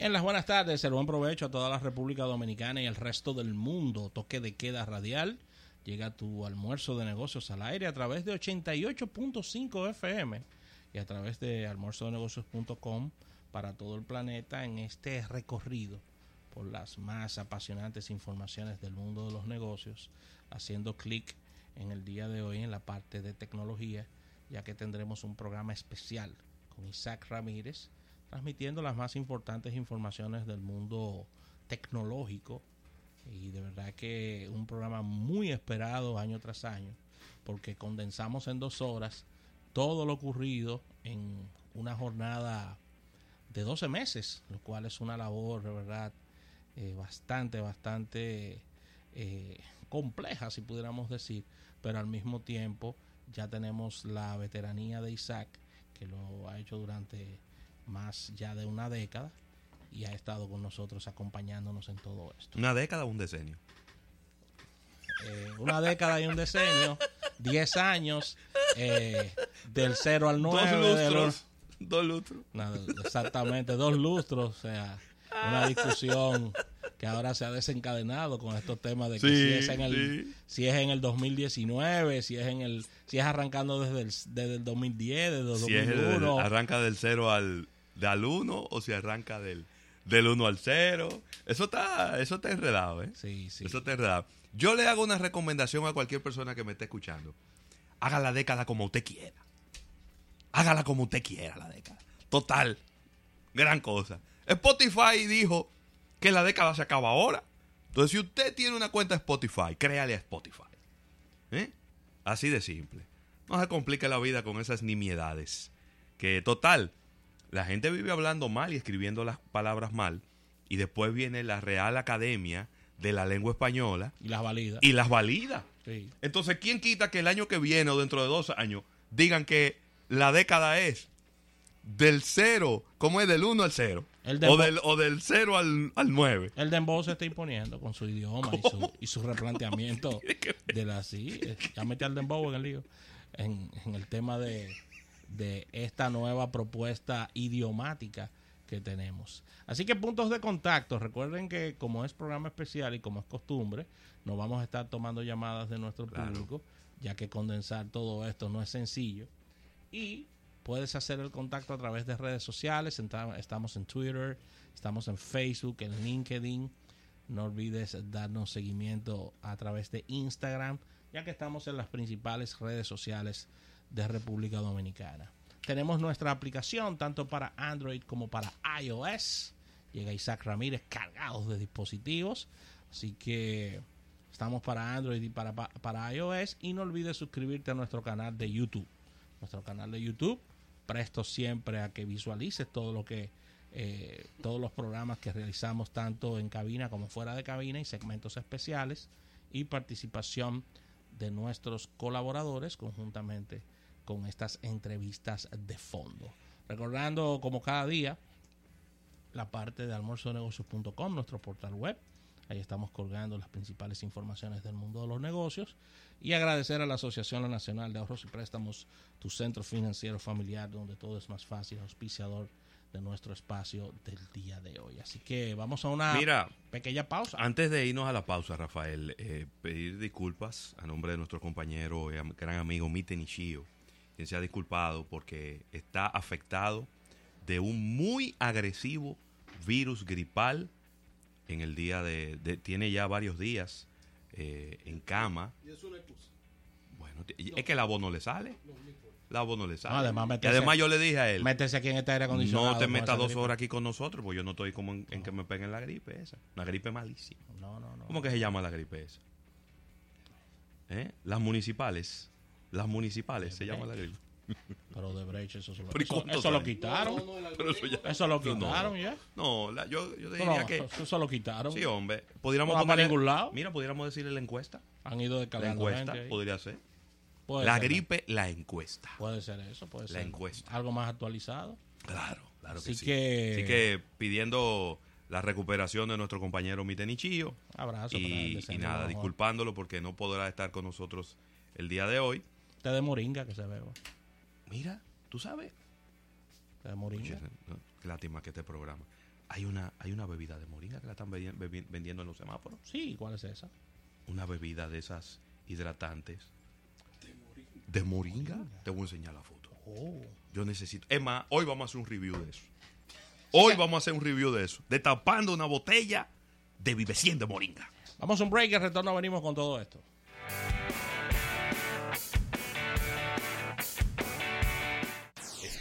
Bien, las buenas tardes, el buen provecho a toda la República Dominicana y el resto del mundo. Toque de queda radial. Llega tu almuerzo de negocios al aire a través de 88.5 FM y a través de almuerzodenegocios.com para todo el planeta en este recorrido por las más apasionantes informaciones del mundo de los negocios, haciendo clic en el día de hoy en la parte de tecnología, ya que tendremos un programa especial con Isaac Ramírez, transmitiendo las más importantes informaciones del mundo tecnológico. Y de verdad que un programa muy esperado año tras año, porque condensamos en dos horas todo lo ocurrido en una jornada de 12 meses, lo cual es una labor de verdad eh, bastante, bastante eh, compleja, si pudiéramos decir, pero al mismo tiempo ya tenemos la veteranía de Isaac, que lo ha hecho durante más ya de una década y ha estado con nosotros acompañándonos en todo esto. ¿Una década o un decenio? Eh, una década y un decenio, 10 años, eh, del 0 al 9. Dos lustros. Dos lustros. No, exactamente, dos lustros, o sea, una discusión que ahora se ha desencadenado con estos temas de que Sí, si, es en el, sí. si es en el 2019, si es en el si es arrancando desde el, desde el 2010, desde el Si es el, 2001. arranca del 0 al, de al 1 o si arranca del, del 1 al 0. Eso está, eso está enredado, ¿eh? Sí, sí. Eso está enredado. Yo le hago una recomendación a cualquier persona que me esté escuchando. Haga la década como usted quiera. Hágala como usted quiera la década. Total. Gran cosa. Spotify dijo que la década se acaba ahora. Entonces, si usted tiene una cuenta de Spotify, créale a Spotify. ¿Eh? Así de simple. No se complique la vida con esas nimiedades. Que total, la gente vive hablando mal y escribiendo las palabras mal. Y después viene la Real Academia de la Lengua Española y las validas. y las valida. Sí. Entonces, ¿quién quita que el año que viene o dentro de dos años digan que la década es del cero, ¿cómo es? Del 1 al 0. El de- O del, o del 0 al, al 9. El dembow se está imponiendo con su idioma y su, y su replanteamiento de la sí. eh, Ya metí al dembow en el lío. En, en el tema de, de esta nueva propuesta idiomática que tenemos. Así que puntos de contacto. Recuerden que como es programa especial y como es costumbre, nos vamos a estar tomando llamadas de nuestro Claro. público, ya que condensar todo esto no es sencillo. Y puedes hacer el contacto a través de redes sociales. Estamos en Twitter, estamos en Facebook, en LinkedIn. No olvides darnos seguimiento a través de Instagram, ya que estamos en las principales redes sociales de República Dominicana. Tenemos nuestra aplicación tanto para Android como para iOS. Llega Isaac Ramírez cargados de dispositivos. Así que estamos para Android y para, para iOS. Y no olvides suscribirte a nuestro canal de YouTube. Nuestro canal de YouTube. Presto siempre a que visualices todo lo que eh, todos los programas que realizamos tanto en cabina como fuera de cabina y segmentos especiales y participación de nuestros colaboradores conjuntamente con estas entrevistas de fondo. Recordando como cada día la parte de almuerzonegocios.com, nuestro portal web. Ahí estamos colgando las principales informaciones del mundo de los negocios. Y agradecer a la Asociación Nacional de Ahorros y Préstamos, tu centro financiero familiar, donde todo es más fácil, auspiciador de nuestro espacio del día de hoy. Así que vamos a una Mira, pequeña pausa. Antes de irnos a la pausa, Rafael, eh, pedir disculpas a nombre de nuestro compañero y gran amigo Mite Nishio, quien se ha disculpado porque está afectado de un muy agresivo virus gripal en el día de... de- tiene ya varios días eh, en cama. Y es una excusa. Bueno, t- es que la voz no le sale. La voz no le sale. No, además, y además yo le dije a él, Métese aquí en este aire acondicionado. no te metas dos gripe. horas aquí con nosotros, porque yo no estoy como en, en que me peguen la gripe esa. Una gripe malísima. No, no, no. ¿Cómo que se llama la gripe esa? ¿Eh? Las municipales. Las municipales se llama la gripe. Pero de Brecht, eso, se lo- Pero ¿y eso, lo quitaron. No, no, eso algoritmo. ya- Eso lo quitaron ya. No, la- yo, yo diría que... eso lo quitaron. Sí, hombre. Pudiéramos ponerle- ningún lado. Mira, pudiéramos decirle la encuesta. Han ido La descargando encuesta gente ahí. podría ser. Puede La ser, gripe, la encuesta. Puede ser eso, puede La ser. encuesta. Algo más actualizado. Claro, claro que Así sí. que- Así que pidiendo la recuperación de nuestro compañero Mitenichillo. Abrazo. para él, Y, y nada, mejor. disculpándolo porque no podrá estar con nosotros el día de hoy. Té de moringa que se beba. Mira, tú sabes. Té de moringa. Oye, no, qué lástima que este programa. Hay una, hay una bebida de moringa que la están vendiendo en los semáforos. Sí, ¿cuál es esa? Una bebida de esas hidratantes. De moringa. Te voy a enseñar la foto. Oh. Yo necesito. Es más, hoy vamos a hacer un review de eso. Hoy vamos a hacer un review de eso. Destapando una botella de Vive 100 de moringa. Vamos a un break y al retorno venimos con todo esto.